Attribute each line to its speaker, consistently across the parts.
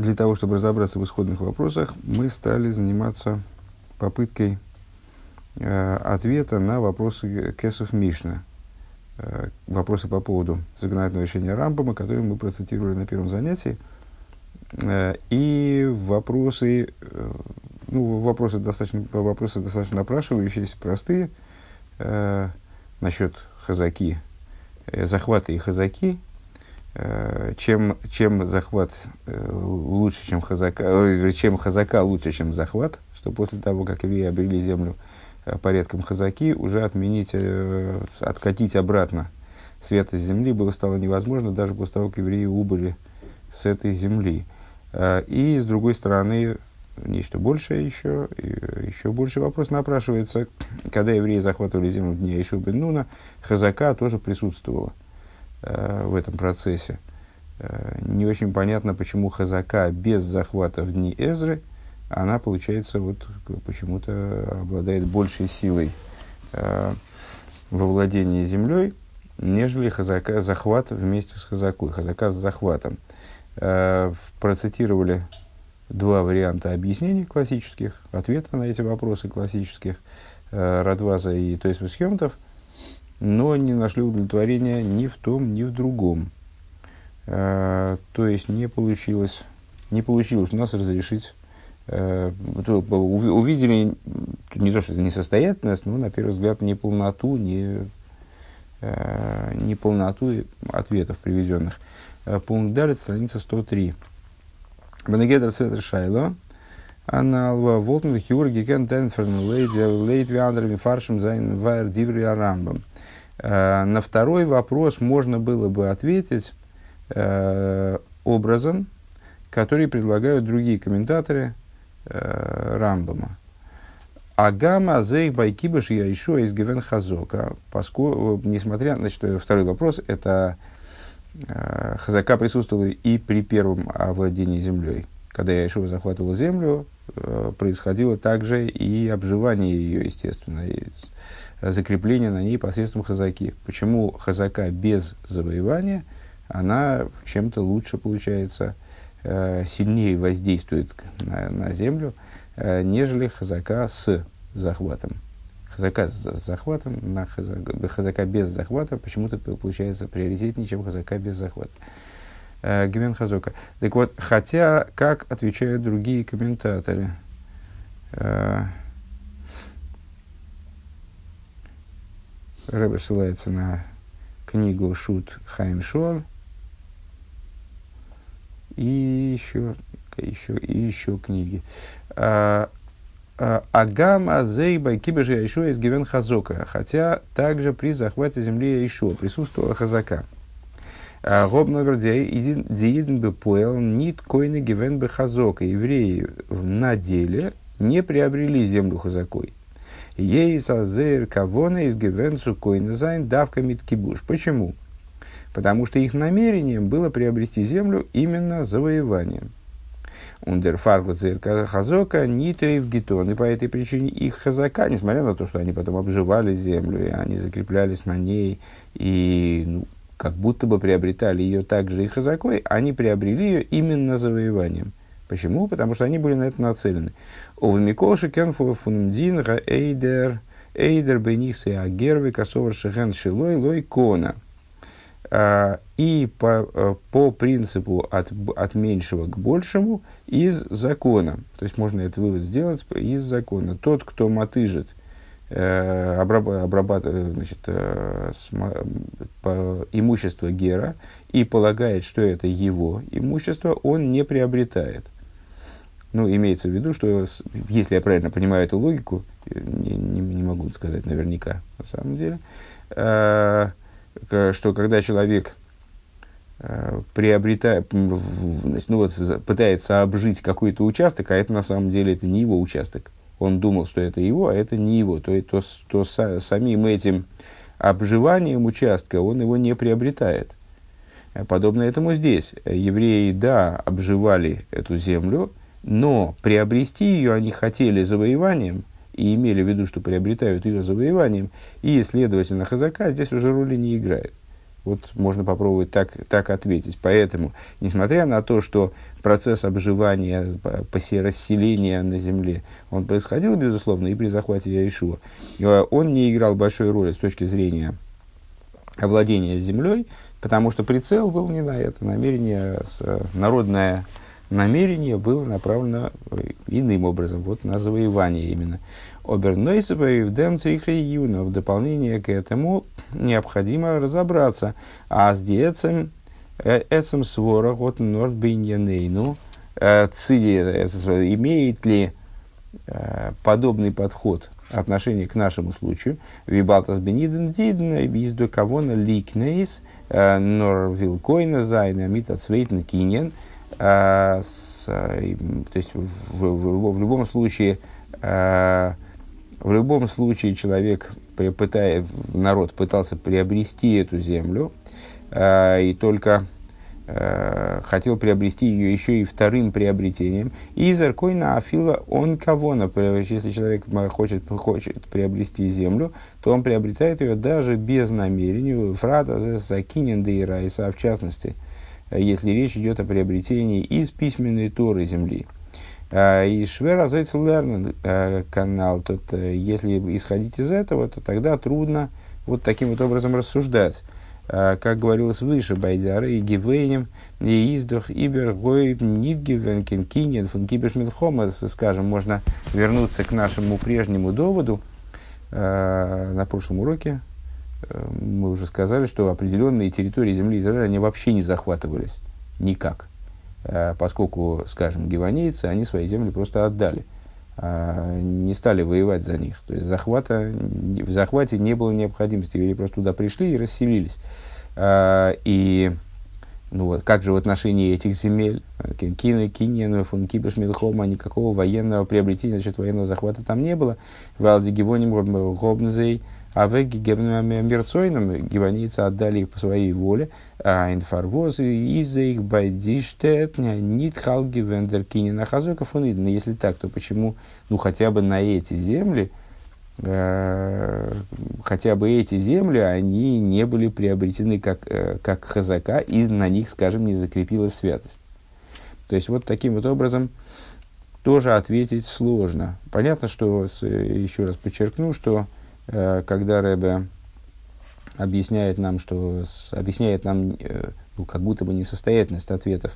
Speaker 1: для того, чтобы разобраться в исходных вопросах, мы стали заниматься попыткой э, ответа на вопросы Кесов Мишна. Э, вопросы по поводу законодательного решения Рамбама, которые мы процитировали на первом занятии. Э, и вопросы, э, ну, вопросы достаточно, вопросы достаточно напрашивающиеся, простые, э, насчет хазаки, э, захвата и хазаки – чем, чем захват э, лучше, чем хазака, чем хазака лучше, чем захват, что после того, как евреи обрели землю э, порядком хазаки, уже отменить, откатить обратно свет из земли было стало невозможно, даже после того, как евреи убыли с этой земли. И, с другой стороны, нечто большее еще, еще больше вопрос напрашивается, когда евреи захватывали землю в дни Ишуба Нуна, хазака тоже присутствовала э, в этом процессе. Э, не очень понятно, почему Хазака без захвата в дни Эзры, она, получается, вот почему-то обладает большей силой э, во владении землей, нежели хазака, захват вместе с хазакой, хазака с захватом. Э, процитировали два варианта объяснений классических, ответа на эти вопросы классических, э, Радваза и Тойс Висхемтов – но не нашли удовлетворения ни в том, ни в другом. Э, то есть не получилось, не получилось у нас разрешить э, увидели не то, что это несостоятельность, но, на первый взгляд, не полноту, не, э, не полноту ответов приведенных. Пункт далее, страница 103. Бенегедер Светер Шайло, она Волтен Хюрги Кен Тенферн Лейд Лейд Виандер Фаршем Зайн Вайер Диври Арамбам. Э, на второй вопрос можно было бы ответить э, образом, который предлагают другие комментаторы э, Рамбама. Агама зейх байкибаш я еще из Гевен Хазока. Поскольку, несмотря, значит, второй вопрос, это Хазака присутствовала и при первом овладении землей. Когда я еще захватывал землю, происходило также и обживание ее, естественно. Закрепление на ней посредством хазаки. Почему хазака без завоевания, она чем-то лучше получается, э, сильнее воздействует на, на землю, э, нежели хазака с захватом. Хазака с захватом, на хазака, хазака без захвата почему-то получается приоритетнее, чем хазака без захвата. Э, Гимен Хазока. Так вот, хотя, как отвечают другие комментаторы, Рэбе ссылается на книгу Шут Хайм Шор и еще, еще, и еще книги. А, а, Агам Азейба Кибежи Яишуа из Гивен Хазока, хотя также при захвате земли Яишуа присутствовала Хазака. А, Гоб номер Дииден бы поел нит койны Гивен бы Хазока. Евреи на деле не приобрели землю Хазакой. Ейсазер кавона из гевенцу койнезайн давка кибуш. Почему? Потому что их намерением было приобрести землю именно завоеванием. Ундер фаргуцер хазока нитоев гетон. И по этой причине их хазака, несмотря на то, что они потом обживали землю, и они закреплялись на ней, и ну, как будто бы приобретали ее также и хазакой, они приобрели ее именно завоеванием. Почему? Потому что они были на это нацелены. Овамиколши кенфу фундинга эйдер эйдер бенисы агерви косовар шехен шилой лой кона. А, и по, э, по принципу от, от меньшего к большему из закона. То есть можно этот вывод сделать из закона. Тот, кто мотыжит э, обрабатывает значит, э, имущество Гера и полагает, что это его имущество, он не приобретает. Ну, имеется в виду, что, если я правильно понимаю эту логику, не, не, не могу сказать наверняка, на самом деле, э, что когда человек э, приобретает, значит, ну, вот, пытается обжить какой-то участок, а это на самом деле это не его участок. Он думал, что это его, а это не его. То, то, то с, самим этим обживанием участка он его не приобретает. Подобно этому здесь. Евреи, да, обживали эту землю, но приобрести ее они хотели завоеванием и имели в виду, что приобретают ее завоеванием, и, следовательно, хазака здесь уже роли не играет. Вот можно попробовать так, так ответить. Поэтому, несмотря на то, что процесс обживания, расселения на земле, он происходил, безусловно, и при захвате Яишуа, э, он не играл большой роли с точки зрения овладения землей, потому что прицел был не на это. Намерение, народное намерение было направлено э, иным образом, вот на завоевание именно. Обернойсовый в демцриха юна. В дополнение к этому необходимо разобраться, а с диецем э, эцем свора от нордбиньянейну э, имеет ли подобный подход отношение к нашему случаю. Вибалтас бениден диден, из до кого на ликнейс, нор вилкойна зайна, мита цвейтен кинен. То есть в, в, в любом случае в любом случае человек, пытая, народ пытался приобрести эту землю, э, и только э, хотел приобрести ее еще и вторым приобретением. И заркойна афила он кого, если человек хочет, хочет приобрести землю, то он приобретает ее даже без намерения, фрата закинен и райса, в частности, если речь идет о приобретении из письменной торы земли. А, и Швера Зойцелерн э, канал, тут, э, если исходить из этого, то тогда трудно вот таким вот образом рассуждать. А, как говорилось выше, Байдяры и Гивейнем, и Издух, Ибер, Гой, Нидгивен, Кенкинен, Функибешмитхома, скажем, можно вернуться к нашему прежнему доводу. А, на прошлом уроке мы уже сказали, что определенные территории земли Израиля, они вообще не захватывались никак. Э, поскольку, скажем, гиванейцы, они свои земли просто отдали, а, не стали воевать за них. То есть захвата, в захвате не было необходимости, или просто туда пришли и расселились. А, и ну вот, как же в отношении этих земель, Кенкины, Киньяна, Функибаш, Милхома, никакого военного приобретения, значит, военного захвата там не было. Валди Гивоним, Гобнзей, а в Герцойном гиванийцы отдали их по своей воле, а инфарвоз из их байдиштет нитхал гивендер кинина хазоков он Если так, то почему, ну, хотя бы на эти земли, э, хотя бы эти земли, они не были приобретены как, э, как хазака, и на них, скажем, не закрепилась святость. То есть, вот таким вот образом тоже ответить сложно. Понятно, что, еще раз подчеркну, что Э, когда Рэбе объясняет нам, что объясняет нам э, ну, как будто бы несостоятельность ответов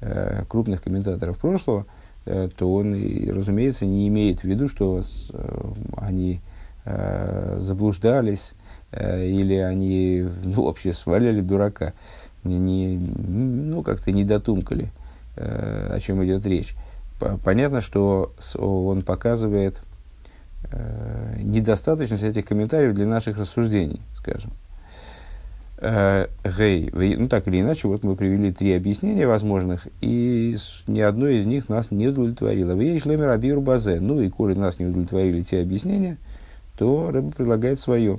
Speaker 1: э, крупных комментаторов прошлого, то он, разумеется, не имеет в виду, что они заблуждались или они ну, вообще сваляли дурака, не, ну, как-то не дотумкали, о чем идет речь. Понятно, что он показывает э, недостаточность этих комментариев для наших рассуждений, скажем. Э, гей, ну так или иначе, вот мы привели три объяснения возможных, и ни одно из них нас не удовлетворило. Вы шлемер абиру базе. Ну и коли нас не удовлетворили те объяснения, то Рэба предлагает свое.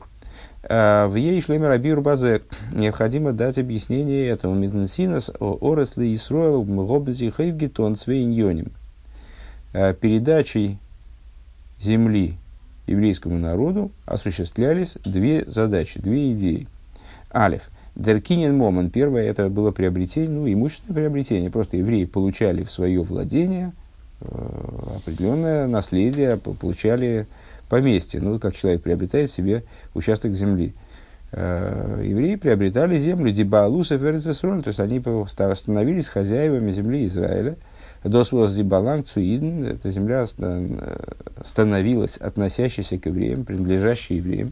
Speaker 1: Э, в ей шлемер абиру базе необходимо дать объяснение этому. Миднсинас оресли и сроил гобзи хейвгитон цвейньоним. Э, передачей земли еврейскому народу осуществлялись две задачи, две идеи. Алиф. Деркинин момент. Первое это было приобретение, ну, имущественное приобретение. Просто евреи получали в свое владение э, определенное наследие, получали поместье. Ну, как человек приобретает себе участок земли. Э, евреи приобретали землю Дибаалуса Ферзесроль, то есть они становились хозяевами земли Израиля – Досвоз Зибалан Цуидн, эта земля становилась относящейся к евреям, принадлежащей евреям.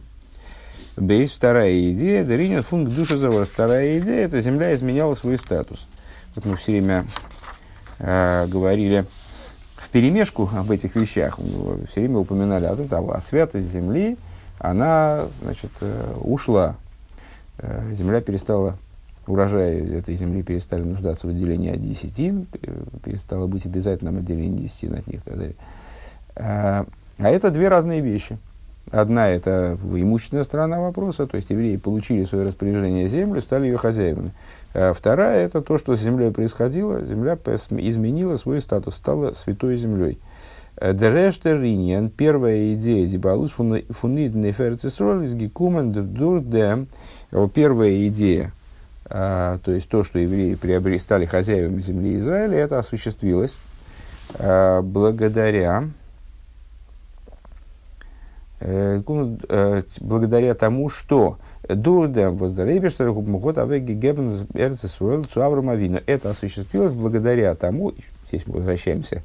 Speaker 1: Бейс, вторая идея, Даринин функ душа завод. Вторая идея, эта земля изменяла свой статус. Вот мы все время э, говорили в перемешку об этих вещах, все время упоминали о том, а святость земли, она, значит, э, ушла. Э, земля перестала урожаи этой земли перестали нуждаться в отделении от десятин, перестало быть обязательным отделение десятин от них и так далее. А, а это две разные вещи. Одна – это имущественная сторона вопроса, то есть евреи получили свое распоряжение землю, стали ее хозяевами. А вторая – это то, что с землей происходило, земля изменила свой статус, стала святой землей. Дерештер первая идея Дибалус фунидный ферцисролис гекумен дурде. Первая идея, то есть то, что евреи приобрели, стали хозяевами земли Израиля, это осуществилось благодаря благодаря тому, что Дурдем воздаребештер губмухот авеги гебен эрцесуэл цуаврам. Это осуществилось благодаря тому, здесь мы возвращаемся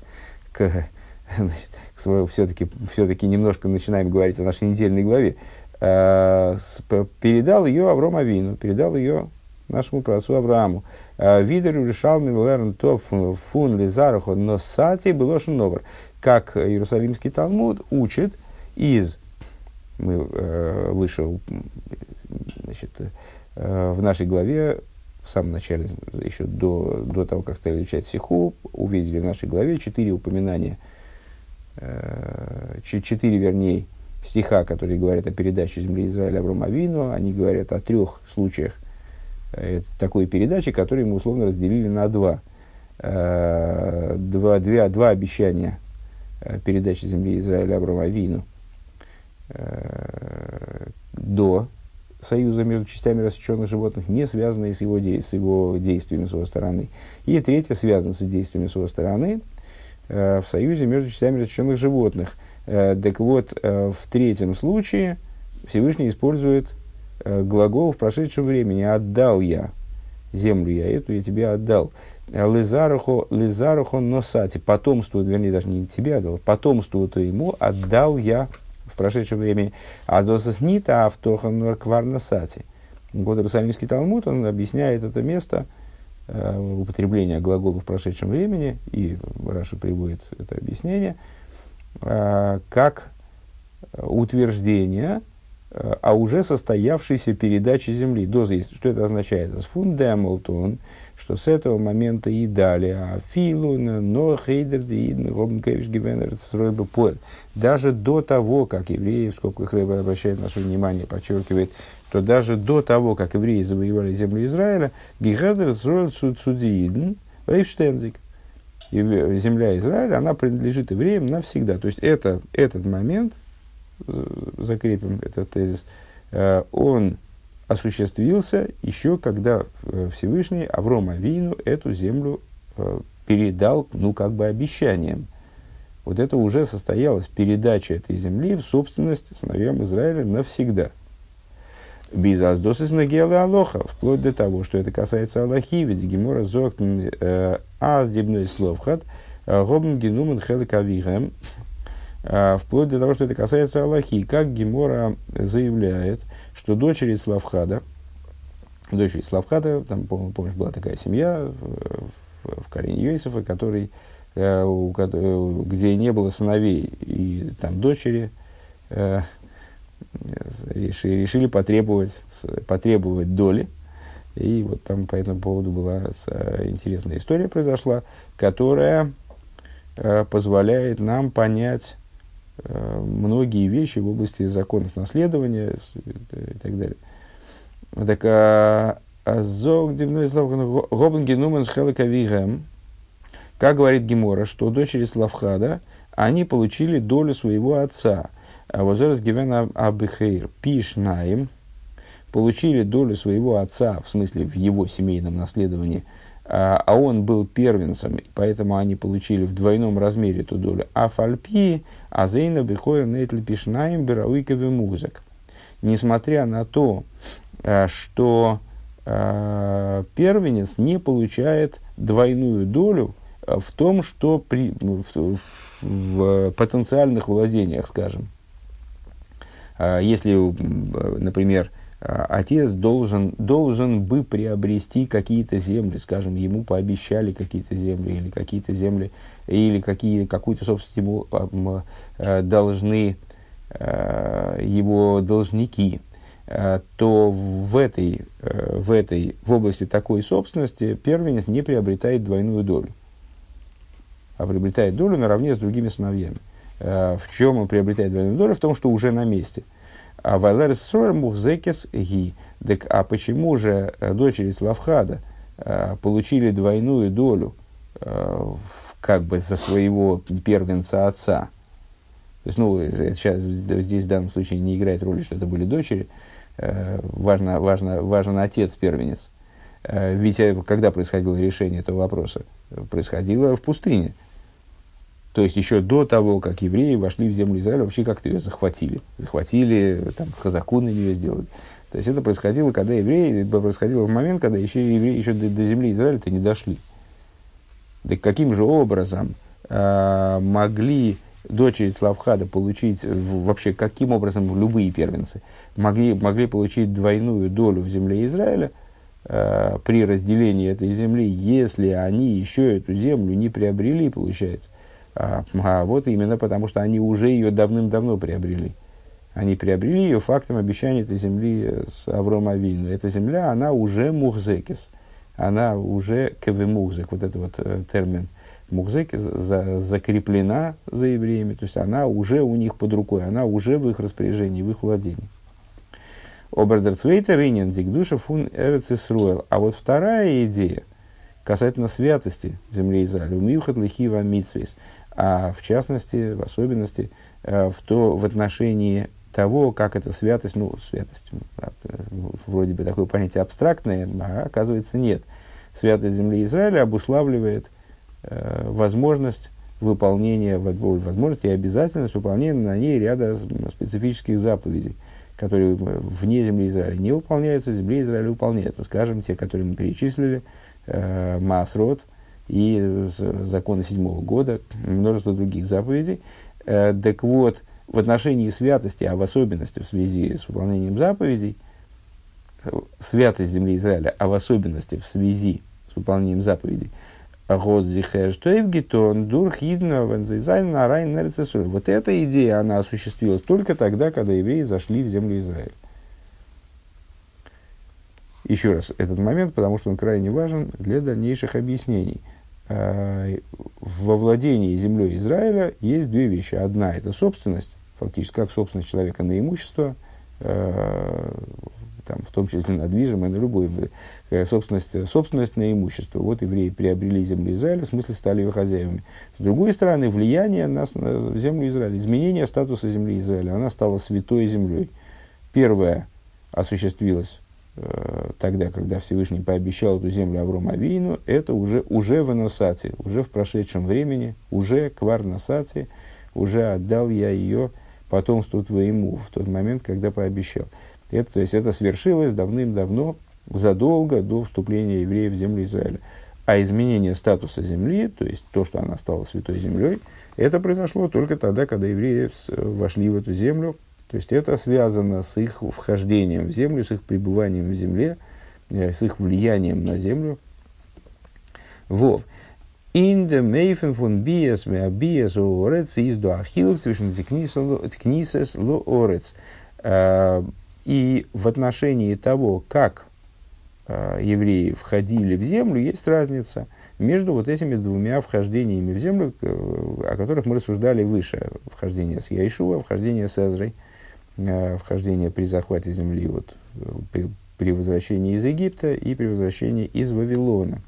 Speaker 1: к, значит, к своему, все-таки, все-таки немножко начинаем говорить о нашей недельной главе, э, с, передал ее Авром Авину, передал ее нашему праотцу Аврааму. Видер решал Милерн то фун лизарахо но сати было новер. Как Иерусалимский Талмуд учит из мы э, выше значит, э, в нашей главе, в самом начале, еще до, до того, как стали изучать Сиху, увидели в нашей главе четыре упоминания, э, четыре, вернее, стиха, которые говорят о передаче земли Израиля Аврому Авину, они говорят о трех случаях э, такой передачи, которые мы условно разделили на два. Два, две, два обещания передачи земли Израиля Аврому Авину до союза между частями рассеченных животных, не связанные с его, де- с его действиями с его стороны. И третье связано с действиями с его стороны э, в союзе между частями рассеченных животных. Э, так вот, э, в третьем случае Всевышний использует э, глагол в прошедшем времени «отдал я землю я эту, я тебе отдал». Лизарухо, лизарухо носати, потомству, вернее, даже не тебе отдал, потомству твоему отдал я в прошедшем времени, а досас нита автохан кварна сати. Вот Иерусалимский Талмуд, он объясняет это место, э, употребление глагола в прошедшем времени, и Раша приводит это объяснение, э, как утверждение э, о уже состоявшейся передаче земли. Доза, что это означает? Фундамолтон, что с этого момента и далее, а филу, но хейдер, даже до того, как евреи, в скобках Рэба обращает наше внимание, подчеркивает, то даже до того, как евреи завоевали землю Израиля, Гигардер Зроил Судзиидн, Рейфштензик, земля Израиля, она принадлежит евреям навсегда. То есть это, этот момент, закрепим этот тезис, э, он осуществился еще когда э, Всевышний Аврома Вину эту землю э, передал, ну, как бы обещанием. Вот это уже состоялась передача этой земли в собственность сыновьям Израиля навсегда. Без аздосис нагела Алоха, вплоть до того, что это касается Аллахи, ведь Гемора зоктен э, аздебной словхат, гобн генумен хеликавихем, вплоть до того, что это касается Аллахи. Как Гемора заявляет, что дочери Славхада, дочери Славхада, там, помнишь, была такая семья в, в, в Карине Йосифа, который, э, у, где не было сыновей, и там дочери э, решили, решили потребовать, потребовать доли. И вот там по этому поводу была интересная история произошла, которая э, позволяет нам понять Э, многие вещи в области законов наследования и так далее. Так, а, а зог дивной слово Гобен Генумен Шхелакавигем, как говорит Гемора, что дочери Славхада, они получили долю своего отца. А возрас Гивена Абихейр Пишнаим, получили долю своего отца, в смысле в его семейном наследовании – а, а он был первенцем, поэтому они получили в двойном размере эту долю. А фальпи, а зейна бихойр нейтли пишнаем берауиковый музык. Несмотря на то, а, что а, первенец не получает двойную долю в том, что при, в, в, в потенциальных владениях, скажем. Если, например, отец должен, должен бы приобрести какие-то земли, скажем, ему пообещали какие-то земли или какие-то земли, или какие, какую-то собственность ему э, должны э, его должники, э, то в этой, в этой, в области такой собственности первенец не приобретает двойную долю, а приобретает долю наравне с другими сыновьями. В чем он приобретает двойную долю? В том, что уже на месте – а Вайлер Сроль Мухзекес Ги. Так, а почему же э, дочери Славхада э, получили двойную долю э, как бы за своего первенца отца. То есть, ну, сейчас здесь в данном случае не играет роли, что это были дочери. Важно, важно, важен отец первенец. Э, ведь когда происходило решение этого вопроса? Происходило в пустыне. То есть еще до того, как евреи вошли в землю Израиля, вообще как-то ее захватили. Захватили, там, хазаку на нее сделали. То есть это происходило, когда евреи, происходило в момент, когда еще евреи еще до, до земли Израиля-то не дошли. Да каким же образом э, могли дочери Славхада получить, вообще каким образом любые первенцы могли, могли получить двойную долю в земле Израиля э, при разделении этой земли, если они еще эту землю не приобрели, получается. А, а вот именно потому, что они уже ее давным-давно приобрели. Они приобрели ее фактом обещания этой земли с Авром Авину. Эта земля, она уже мухзекис. Она уже кевемухзек, вот этот вот э, термин – Мухзеки за, закреплена за евреями, то есть она уже у них под рукой, она уже в их распоряжении, в их владении. Обердерцвейта Рейнин Дигдуша фун Эрцисруэл. А вот вторая идея касательно святости земли Израиля, умиюхат лихива митсвейс, а в частности, в особенности, э, в, то, в отношении того, как эта святость, ну, святость, э, вроде бы такое понятие абстрактное, а оказывается нет. Святость земли Израиля обуславливает – Э, возможность выполнения, возможность и обязательность выполнения на ней ряда специфических заповедей, которые вне земли Израиля не выполняются, в земле Израиля выполняются. Скажем, те, которые мы перечислили, э, Маасрод и законы седьмого года, множество других заповедей. Э, так вот, в отношении святости, а в особенности в связи с выполнением заповедей, святость земли Израиля, а в особенности в связи с выполнением заповедей – Вот эта идея, она осуществилась только тогда, когда евреи зашли в землю Израиля. Еще раз этот момент, потому что он крайне важен для дальнейших объяснений. А, во владении землей Израиля есть две вещи. Одна – это собственность, фактически как собственность человека на имущество, а, там, в том числе на движимое, на любое, э, собственность, собственность на имущество. Вот евреи приобрели землю Израиля, в смысле стали ее хозяевами. С другой стороны, влияние на, на землю Израиля, изменение статуса земли Израиля, она стала святой землей. Первое осуществилось э, тогда, когда Всевышний пообещал эту землю Аврому Авину, это уже, уже в Эносате, уже в прошедшем времени, уже кварносате, уже отдал я ее потомству твоему в тот момент, когда пообещал. Это, то есть это свершилось давным-давно, задолго до вступления евреев в землю Израиля. А изменение статуса земли, то есть то, что она стала святой землей, это произошло только тогда, когда евреи вошли в эту землю. То есть это связано с их вхождением в землю, с их пребыванием в земле, э, с их влиянием на землю. Вов. In the Meifen von Bies, mea Bies Orets, is do Achilles zwischen Knises lo Orets. И в отношении того, как э, евреи входили в землю, есть разница между вот этими двумя вхождениями в землю, э, о которых мы рассуждали выше. Вхождение с Яишуа, вхождение с Эзрой, э, вхождение при захвате земли вот, э, при, при возвращении из Египта и при возвращении из Вавилона.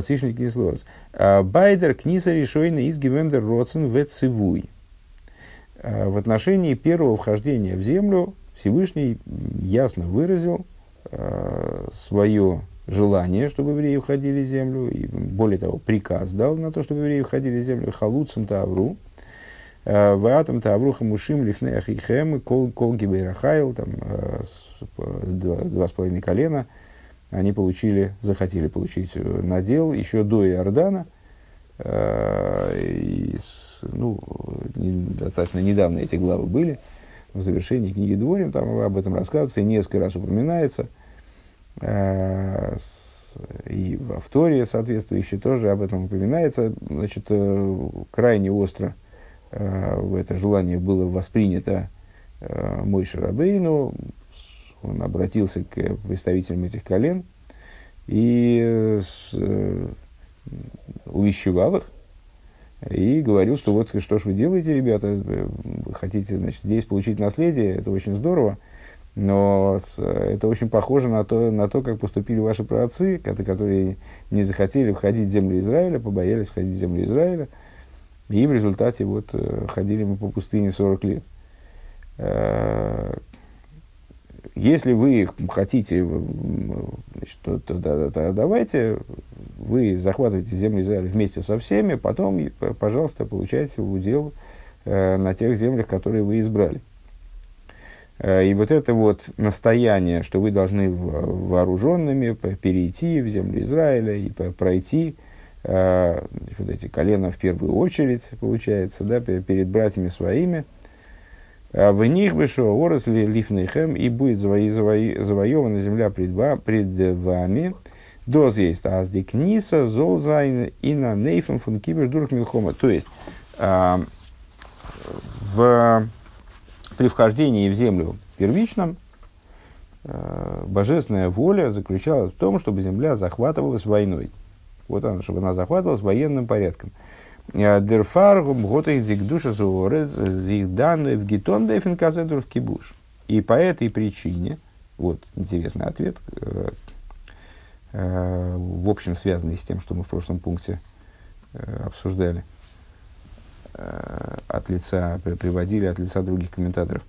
Speaker 1: Свишник Кислорс. Байдер книса решойна из Гивендер Роцен в Цивуй. В отношении первого вхождения в землю Всевышний ясно выразил э, свое желание, чтобы евреи входили в землю, и более того, приказ дал на то, чтобы евреи входили в землю, халуцем тавру, э, ваатом тавру хамушим лифнеях и хэм, кол, кол гибейрахайл, там, э, два, два с половиной колена, они получили, захотели получить э, надел еще до Иордана, э, и, ну, достаточно недавно эти главы были, в завершении книги Дворим, там об этом рассказывается и несколько раз упоминается. Э, и в авторе соответствующей тоже об этом упоминается. Значит, э, крайне остро э, это желание было воспринято мой Шарабейну. Он обратился к представителям этих колен и увещевал их, и говорил, что вот что ж вы делаете, ребята, вы хотите, значит, здесь получить наследие, это очень здорово, Но это очень похоже на то, на то, как поступили ваши праотцы, которые не захотели входить в землю Израиля, побоялись входить в землю Израиля, и в результате вот э, ходили мы по пустыне 40 лет. Э, если вы хотите, значит, то, то, то, то давайте вы захватываете землю Израиля вместе со всеми, потом, пожалуйста, получайте удел э, на тех землях, которые вы избрали. Э, и вот это вот настояние, что вы должны вооруженными перейти в землю Израиля и пройти э, вот эти колена в первую очередь, получается, да, перед братьями своими. «А в них бы шо орос лифнейхем и будет завоевана земля пред, пред вами. Доз есть аздик ниса, золзайн и на нейфем фун кибер дурх милхома. То есть, э, в при вхождении в землю первичном э, божественная воля заключалась в том, чтобы земля захватывалась войной. Вот она, чтобы она захватывалась военным порядком. Э, Дерфар дикдуша зуорец зигдану в гитон дефинказедур кибуш. И по этой причине, вот интересный ответ, э, э, в общем связанный с тем, что мы в прошлом пункте обсуждали – от лица, приводили от лица других комментаторов.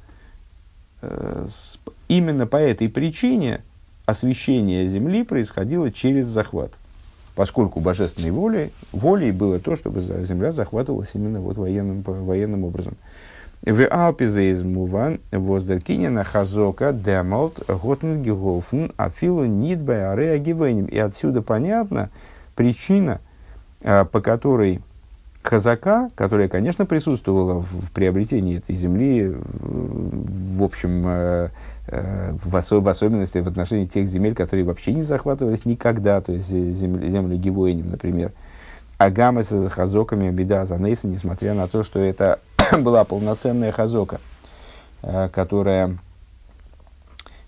Speaker 1: Именно по этой причине освещение Земли происходило через захват. Поскольку божественной волей, волей было то, чтобы Земля захватывалась именно вот военным, военным образом. В Алпизеизмуван воздеркинина хазока демалт готенгеголфен афилу нидбай ареа И отсюда понятна причина, э, по которой Хазака, которая, конечно, присутствовала в, в приобретении этой земли, в общем, э, э, в, осо- в особенности в отношении тех земель, которые вообще не захватывались никогда, то есть земли, земли Гивоинем, например. Агамы с хазоками беда за Нейса, несмотря на то, что это была полноценная хазока, э, которая,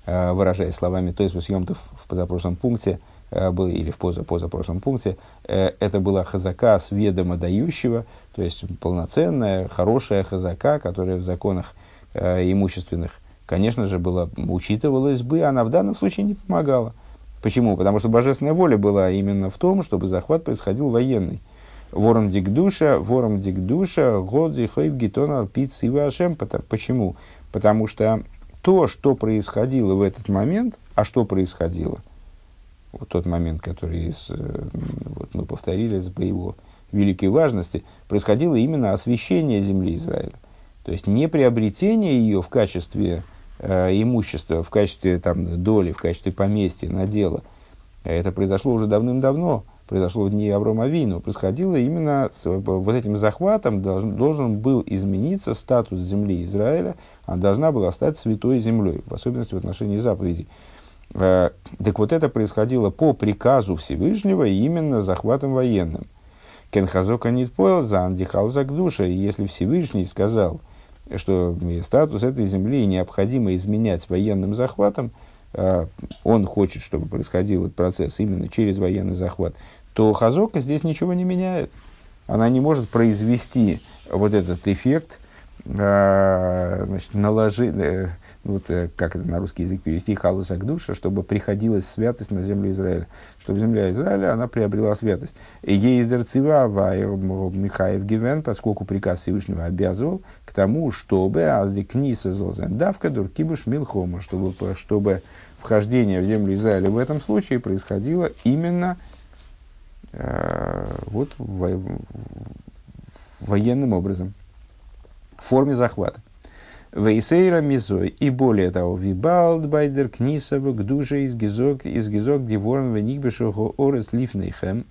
Speaker 1: э, выражаясь словами то есть в позапрошлом пункте, Э, был, или в поза, позапрошлом пункте, э, это была хазака с ведома дающего, то есть полноценная, хорошая хазака, которая в законах э, имущественных, конечно же, была, учитывалась бы, она в данном случае не помогала. Почему? Потому что божественная воля была именно в том, чтобы захват происходил военный. Вором дикдуша, вором дикдуша, годзи хойв гитона пит ашем. Почему? Потому что то, что происходило в этот момент, а что происходило – вот тот момент, который с, э, вот мы повторили по его великой важности, происходило именно освящение земли Израиля. То есть не приобретение ее в качестве э, имущества, в качестве там, доли, в качестве поместья, надела. Это произошло уже давным-давно, произошло в дни Аврома Вину. Происходило именно с вот этим захватом, должен, должен был измениться статус земли Израиля, она должна была стать святой землей, в особенности в отношении заповедей. Э, так вот это происходило по приказу Всевышнего именно захватом военным. Кенхазока понял за андихал за душа. Если Всевышний сказал, что статус этой земли необходимо изменять военным захватом, э, он хочет, чтобы происходил этот процесс именно через военный захват, то Хазока здесь ничего не меняет. Она не может произвести вот этот эффект, э, значит, наложи, вот э, как это на русский язык перевести, халуса к душе, чтобы приходилась святость на землю Израиля. Чтобы земля Израиля, она приобрела святость. Из Дерцива Михаев Гивен, поскольку приказ Всевышнего обязывал к тому, чтобы аздикниса зозен давка дуркибуш милхома, чтобы, чтобы вхождение в землю Израиля в этом случае происходило именно э, вот, во, военным образом, в форме захвата. Вейсейра мизой. И более того, вибалд байдер книсова к душе из гизок, из гизок диворн веникбешого орес лифнейхем.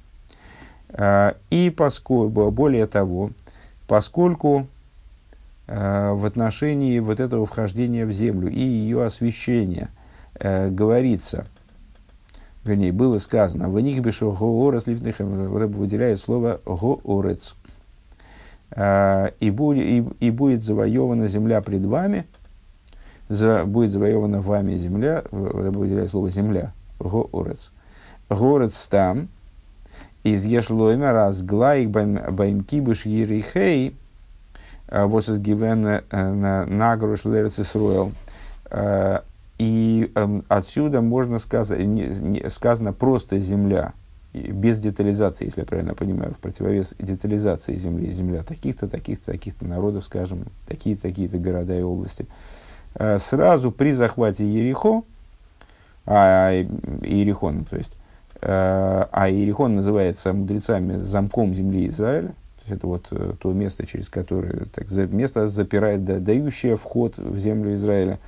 Speaker 1: А, и поскольку, более того, поскольку а, в отношении вот этого вхождения в землю и ее освящения а, говорится, вернее, было сказано, в них бешо лифнейхем, Рэб выделяет слово гоорец, Э, и, будет, и, и будет завоевана земля пред вами, за, будет завоевана вами земля, выделяю слово земля, горец. Горец там, из ешлойма раз глайк байм кибуш ерихей, э, вот из гивен э, на нагруш лерец Исруэл, и э, отсюда можно сказать, сказано просто земля, без детализации, если я правильно понимаю, в противовес детализации земли. Земля таких-то, таких-то, таких-то народов, скажем, такие-то, такие-то города и области. Э, сразу при захвате Ерехо, а, Иерихон, то есть, э, а Иерихон называется мудрецами замком земли Израиля, то есть это вот э, то место, через которое, так, место запирает, да, дающее вход в землю Израиля.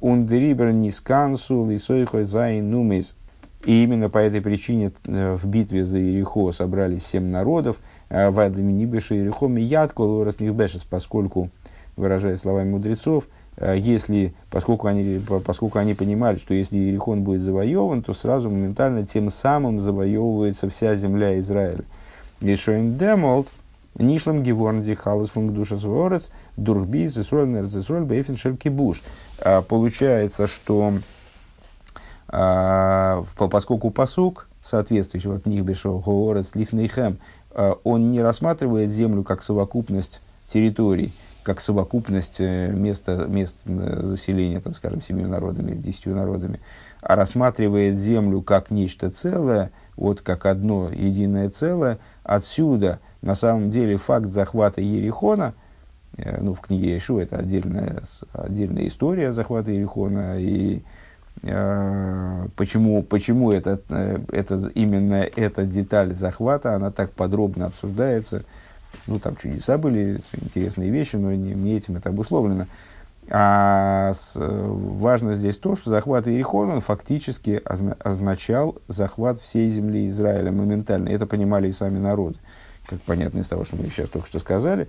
Speaker 1: Ундерибер нискансу лисойхой зайн нумис. И именно по этой причине в битве за Иерихо собрались семь народов. Вадами Нибеша Иерихо Мият Колорас Нихбешес, поскольку, выражая словами мудрецов, Э, если, поскольку они, поскольку они понимали, что если Иерихон будет завоеван, то сразу моментально тем самым завоевывается вся земля Израиля. Лишоин демолт, нишлам геворнди халус душа сворец, дурби зесроль нерзесроль бейфен шелькибуш. Э, получается, что э, поскольку посук, соответствующий от них бешо гоорец лихнейхем, он не рассматривает землю как совокупность территорий, как совокупность э, места, мест заселения, там, скажем, семью народами, десятью народами, а рассматривает землю как нечто целое, вот как одно единое целое, отсюда на самом деле факт захвата Ерихона, э, ну, в книге Ишу это отдельная, отдельная история захвата Ерихона, и э, почему, почему это, э, это, именно эта деталь захвата, она так подробно обсуждается – ну, там чудеса были, интересные вещи, но не, не этим это обусловлено. А с, важно здесь то, что захват Иерихона фактически означал захват всей земли Израиля моментально. Это понимали и сами народы, как понятно из того, что мы сейчас только что сказали.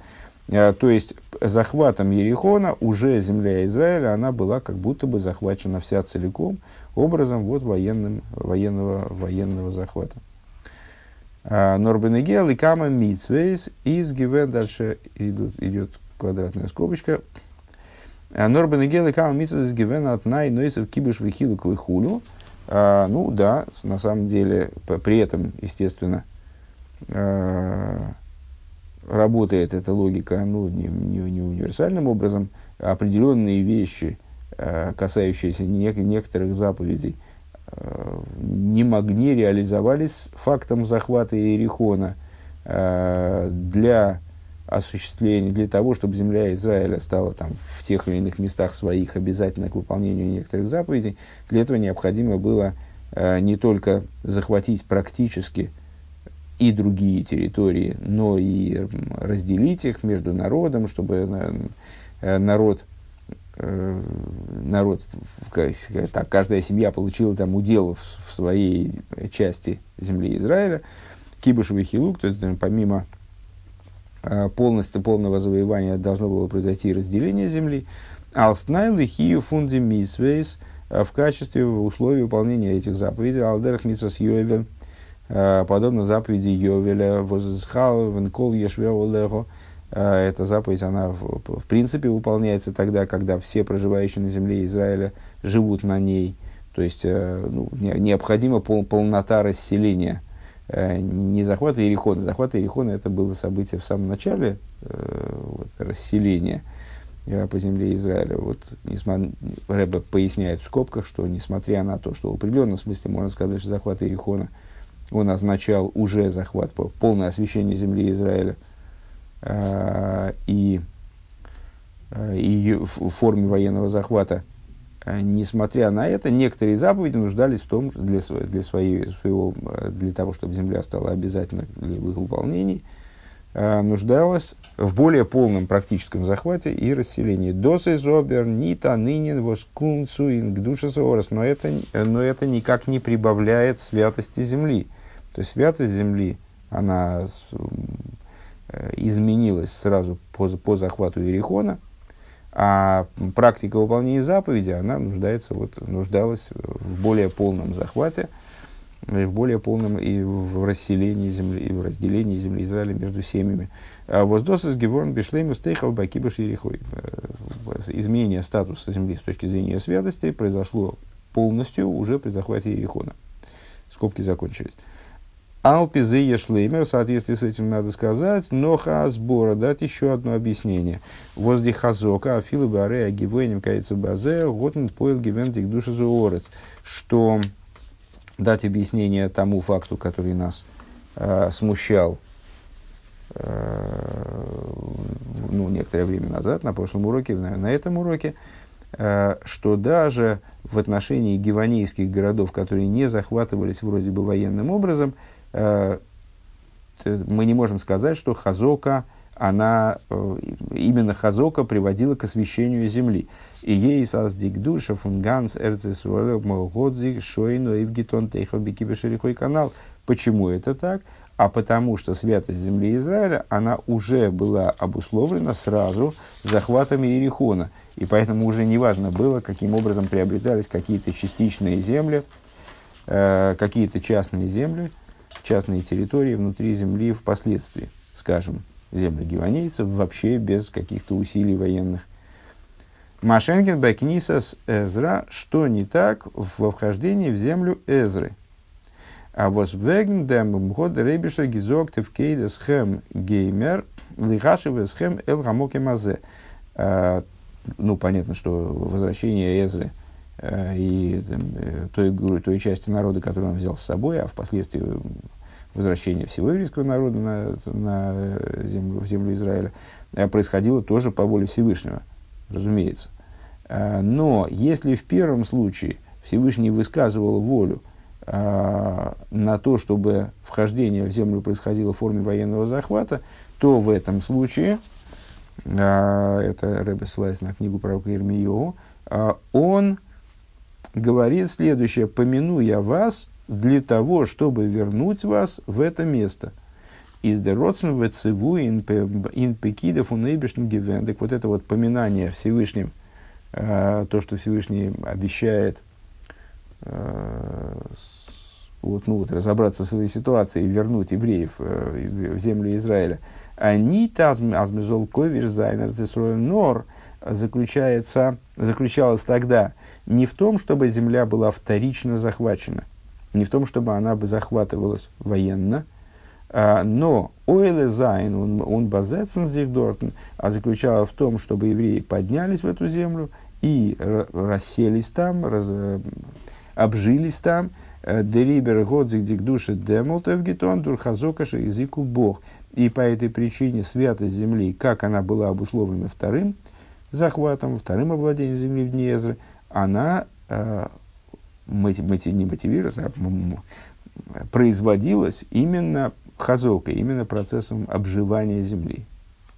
Speaker 1: А, то есть, захватом Ерихона уже земля Израиля, она была как будто бы захвачена вся целиком, образом вот военным, военного, военного захвата. А, Норбенегел и Кама Митсвейс из Гивен, дальше идут, идет квадратная скобочка. А, Норбенегел и Кама Митсвейс из Гивен от Най Нойсов Кибуш Вихилу Квихулю. А, ну да, на самом деле, при этом, естественно, работает эта логика ну, не, не, не универсальным образом. Определенные вещи, касающиеся некоторых заповедей – не могли, не реализовались фактом захвата Иерихона э, для осуществления, для того, чтобы земля Израиля стала там, в тех или иных местах своих обязательно к выполнению некоторых заповедей, для этого необходимо было э, не только захватить практически и другие территории, но и разделить их между народом, чтобы э, народ Э, народ, так, каждая семья получила там удел в, своей части земли Израиля, Кибушевый хилук, то есть помимо э, полностью, полного завоевания должно было произойти разделение земли. Алстнайл и хию фунди мисвейс э, в качестве условий выполнения этих заповедей. Алдерах митсвас йовель, подобно заповеди Йовеля, воззхал венкол ешвеолего, а, эта заповедь, она в, в принципе выполняется тогда, когда все проживающие на земле Израиля живут на ней. То есть э, ну, необходима пол, полнота расселения. Э, не захвата Иерихона. Захват Иерихона это было событие в самом начале э, вот, расселения по земле Израиля. Вот, несмотря, Рэбе поясняет в скобках, что несмотря на то, что в определенном смысле можно сказать, что захват Иерихона, он означал уже захват, полное освящение земли Израиля – Э, и, э, и в форме военного захвата. Э, несмотря на это, некоторые заповеди нуждались в том, для, для, своей, своего, для того, чтобы земля стала обязательно для их выполнения, нуждалась в более полном практическом захвате и расселении. Досы зобер, нита, нынен, воскунцу, ингдуша соорос. Но это, но это никак не прибавляет святости земли. То есть святость земли, она Э, изменилась сразу по, по захвату Иерихона, а практика выполнения заповеди, она нуждается, вот, нуждалась в более полном захвате, в более полном и в расселении земли, и в разделении земли Израиля между семьями. А Воздос из Геворн Бишлейму Стейхов Бакибаш Ерихой. Э, изменение статуса земли с точки зрения святости произошло полностью уже при захвате Ерихона. Скобки закончились. Алпизе Ешлеймер, в соответствии с этим надо сказать, но сбора дать еще одно объяснение. Возле Хазока, Афилу Баре, Агивойним, Кайца Базе, Готнет Поил Гивентик Душа Зуорец, что дать объяснение тому факту, который нас э, смущал э, ну, некоторое время назад, на прошлом уроке, на, на этом уроке, э, что даже в отношении гиванейских городов, которые не захватывались вроде бы военным образом, мы не можем сказать, что Хазока, она, э, именно Хазока приводила к освящению земли. И ей саздик душа фунганс эрцесуэлэ молгодзик шойну евгитон тейхобики бешерихой канал. Почему это так? А потому что святость земли Израиля, она уже была обусловлена сразу захватами Иерихона. И поэтому уже не важно было, каким образом приобретались какие-то частичные земли, э, какие-то частные земли, частные территории внутри земли впоследствии, скажем, земли гиванейцев, вообще без каких-то усилий военных. Машенкин Бакнисас Эзра, что не так во вхождении в землю Эзры. А вот веген дем год рейбиша гизок тевкейда схем геймер лихашеве схем эл гамоке мазе. Ну, понятно, что возвращение Эзры – и э, той, той части народа, которую он взял с собой, а впоследствии возвращение всего еврейского народа на, на землю, в землю Израиля, э, происходило тоже по воле Всевышнего, разумеется. Но если в первом случае Всевышний высказывал волю на то, чтобы вхождение в землю происходило в форме военного захвата, то в этом случае, это Рэбе ссылается на книгу пророка Ирмиеву, он говорит следующее, помяну я вас для того, чтобы вернуть вас в это место. Из деротсен вецеву ин пекидов унейбишн гивендек. Вот это вот поминание Всевышним, э, то, что Всевышний обещает э, вот, ну, вот, разобраться с этой ситуацией и вернуть евреев э, в землю Израиля. Они тазмезол ковиш зайнер нор заключается, заключалась тогда – не в том, чтобы земля была вторично захвачена, не в том, чтобы она бы захватывалась военно, а, но ойле зайн, он, он базецен зихдортен, а заключалось в том, чтобы евреи поднялись в эту землю и расселись там, раз, э, обжились там, э, Дерибер годзик дик души демолтев гетон дурхазокаша языку бог. И по этой причине святость земли, как она была обусловлена вторым захватом, вторым овладением земли в Днезре, она э, не мотивировалась, а производилась именно хазокой, именно процессом обживания земли.